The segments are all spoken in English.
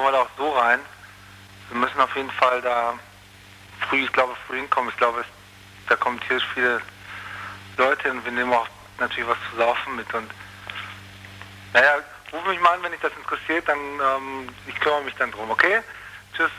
kommen wir da auch so rein. Wir müssen auf jeden Fall da früh, ich glaube, früh hinkommen. Ich glaube, da kommen tierisch viele Leute und wir nehmen auch natürlich was zu laufen mit. Und naja, ruf mich mal an, wenn dich das interessiert, dann ähm, ich kümmere mich dann drum, okay? Tschüss.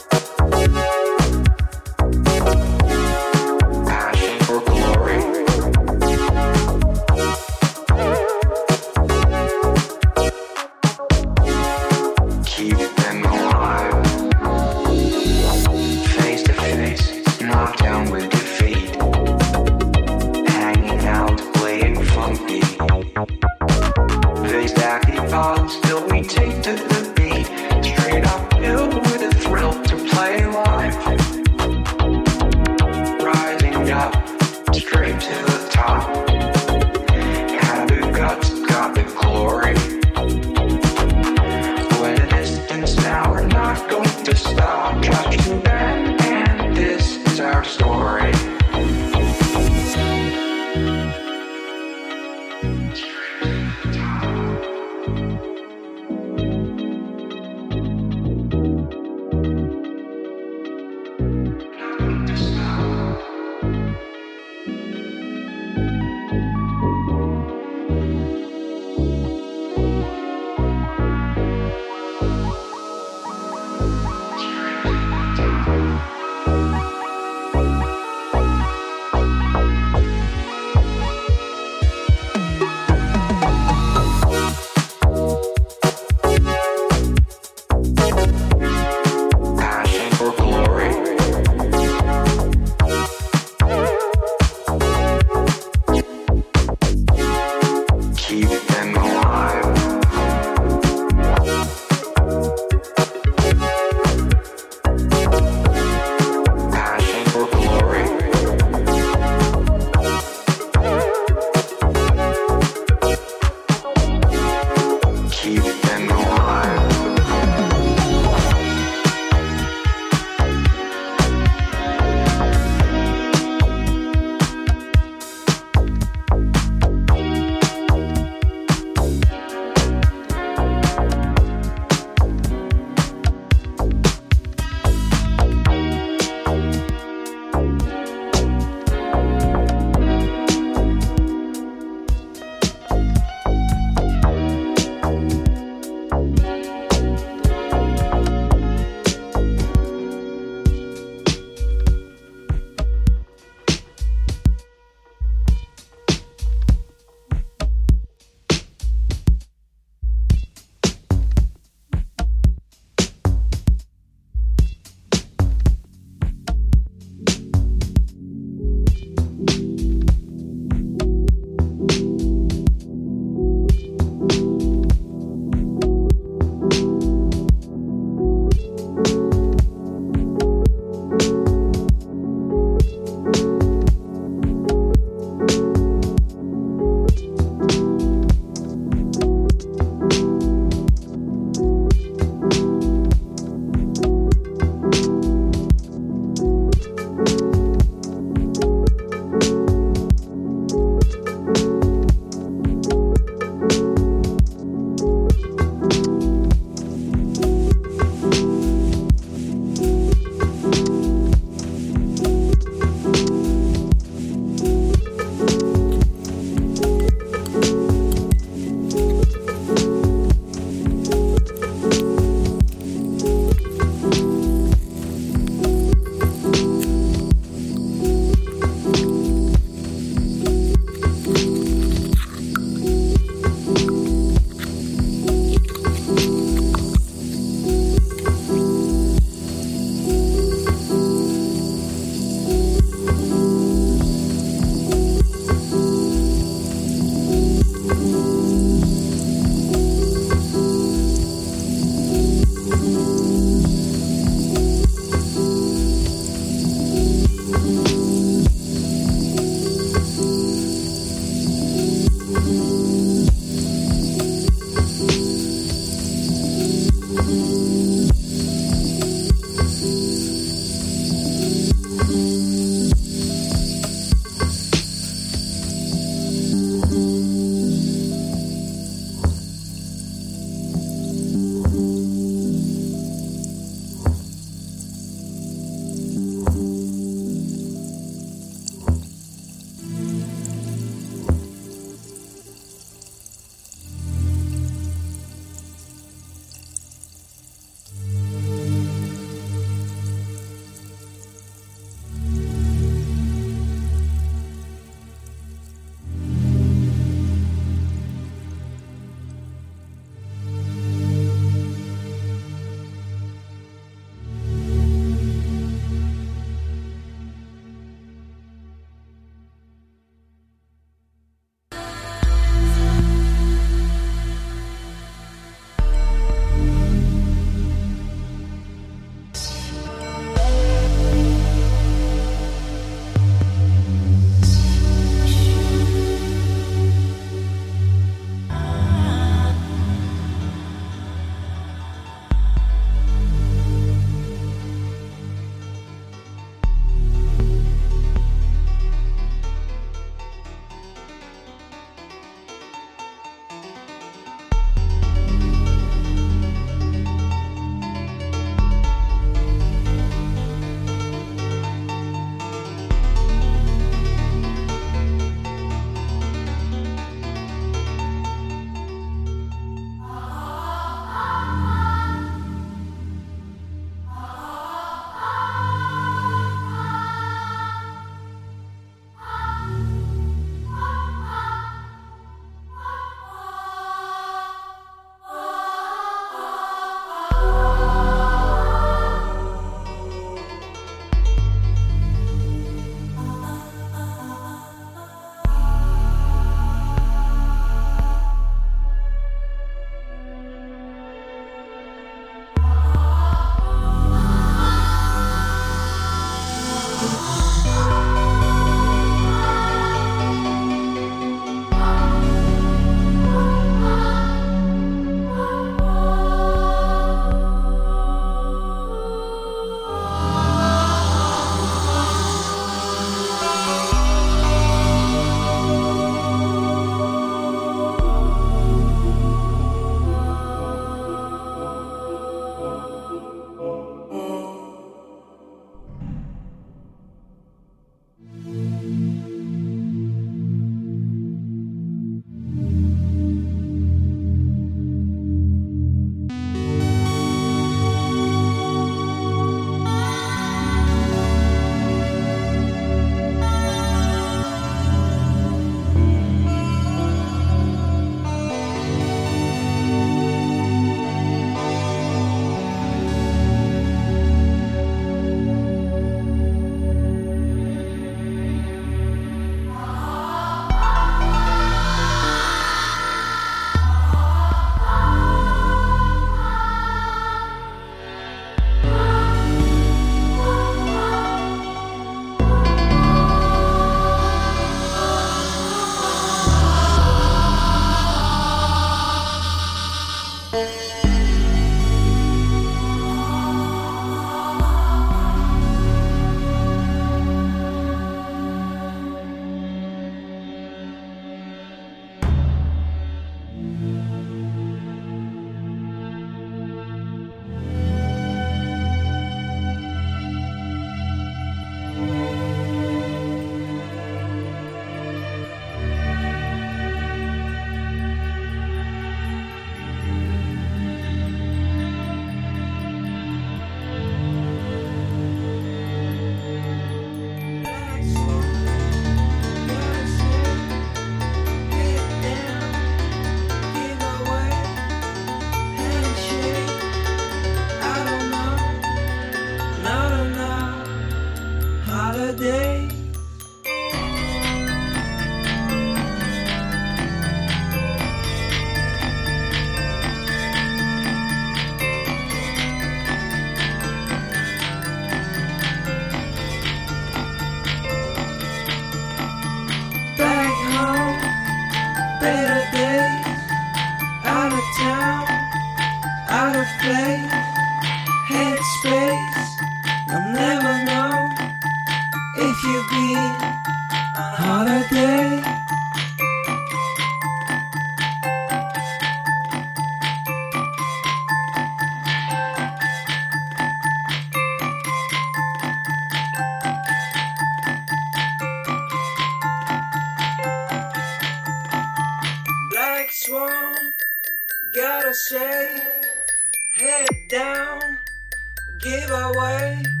Give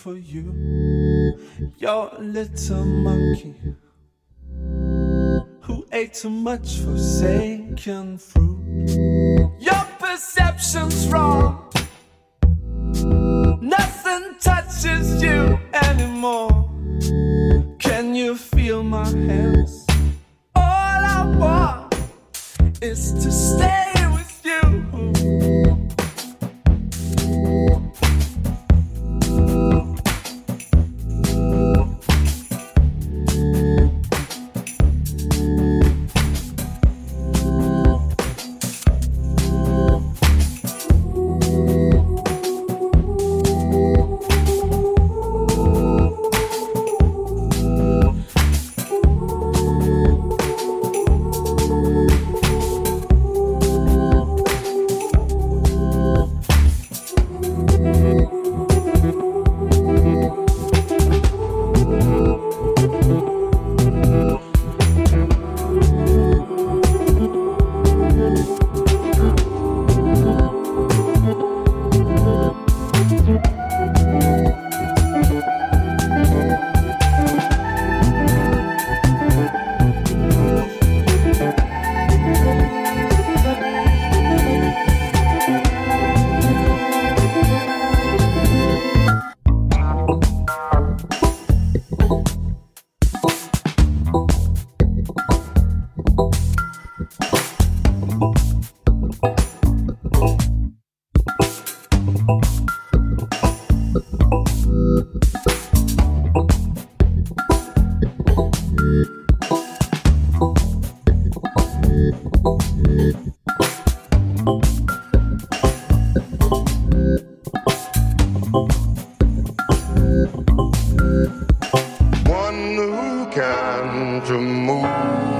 for you. Your little monkey who ate too much forsaken fruit. Your perception's wrong. Nothing touches you anymore. Can you feel my hands? All I want is to stay with you. move.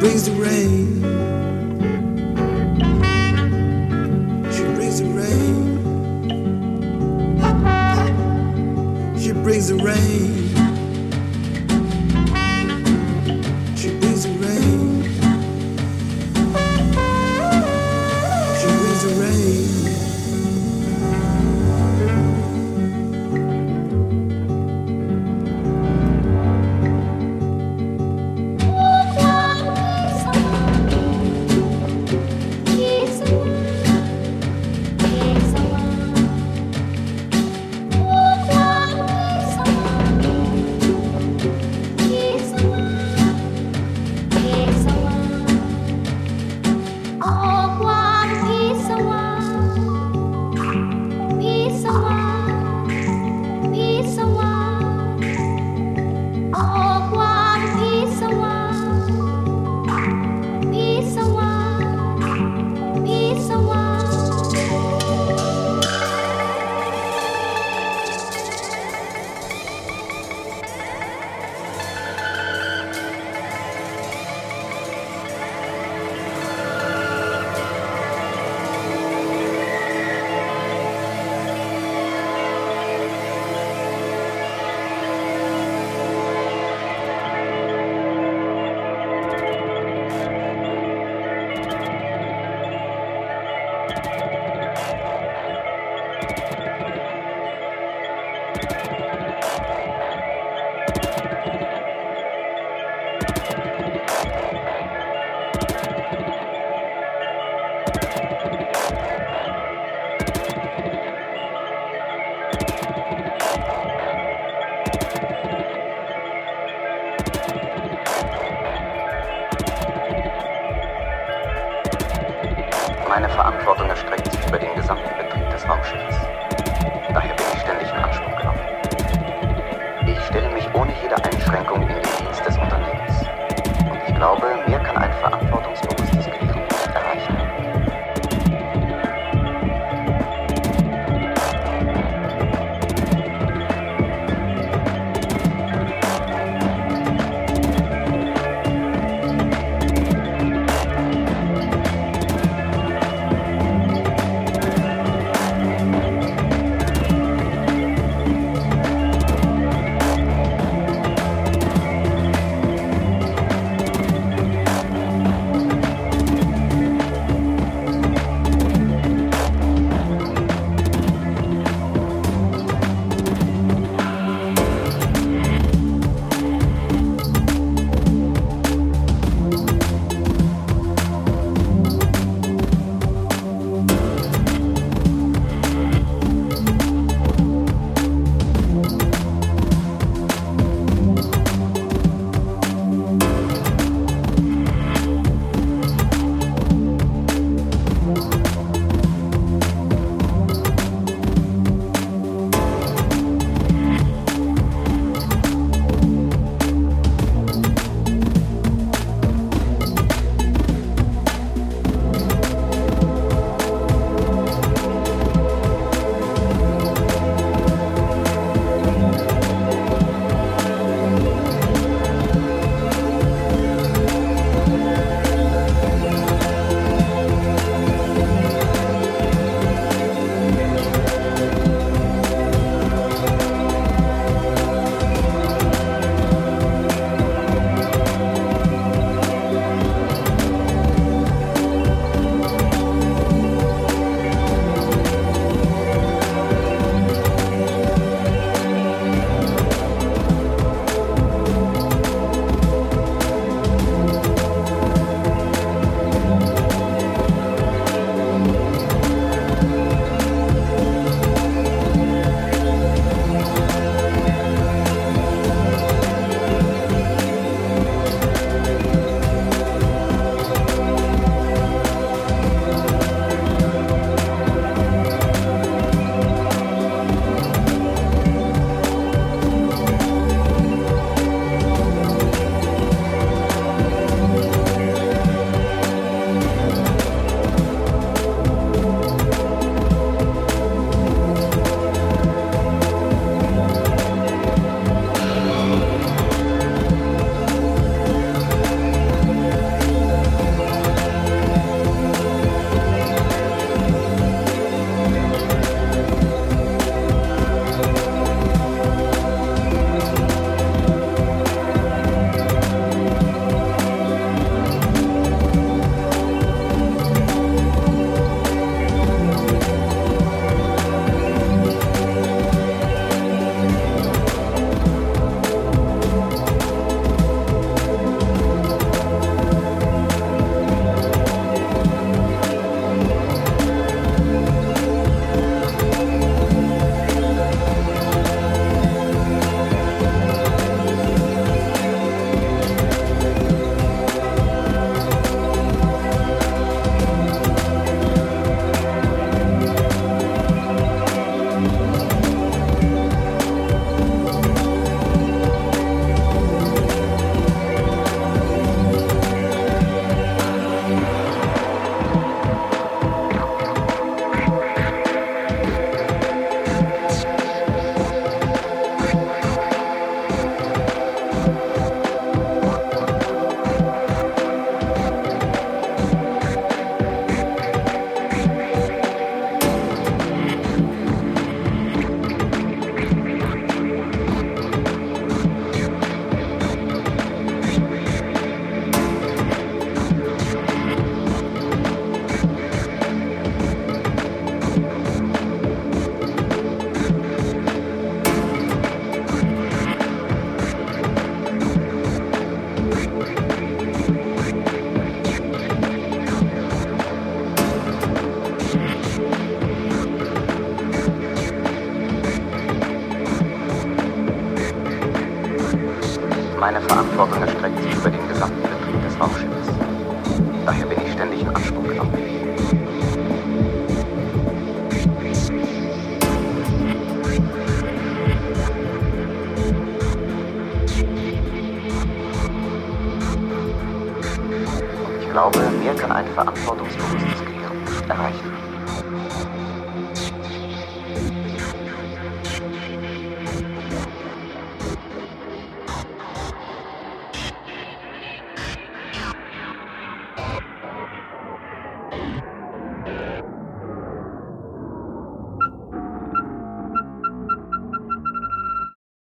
brings the rain. She brings the rain. She brings the rain.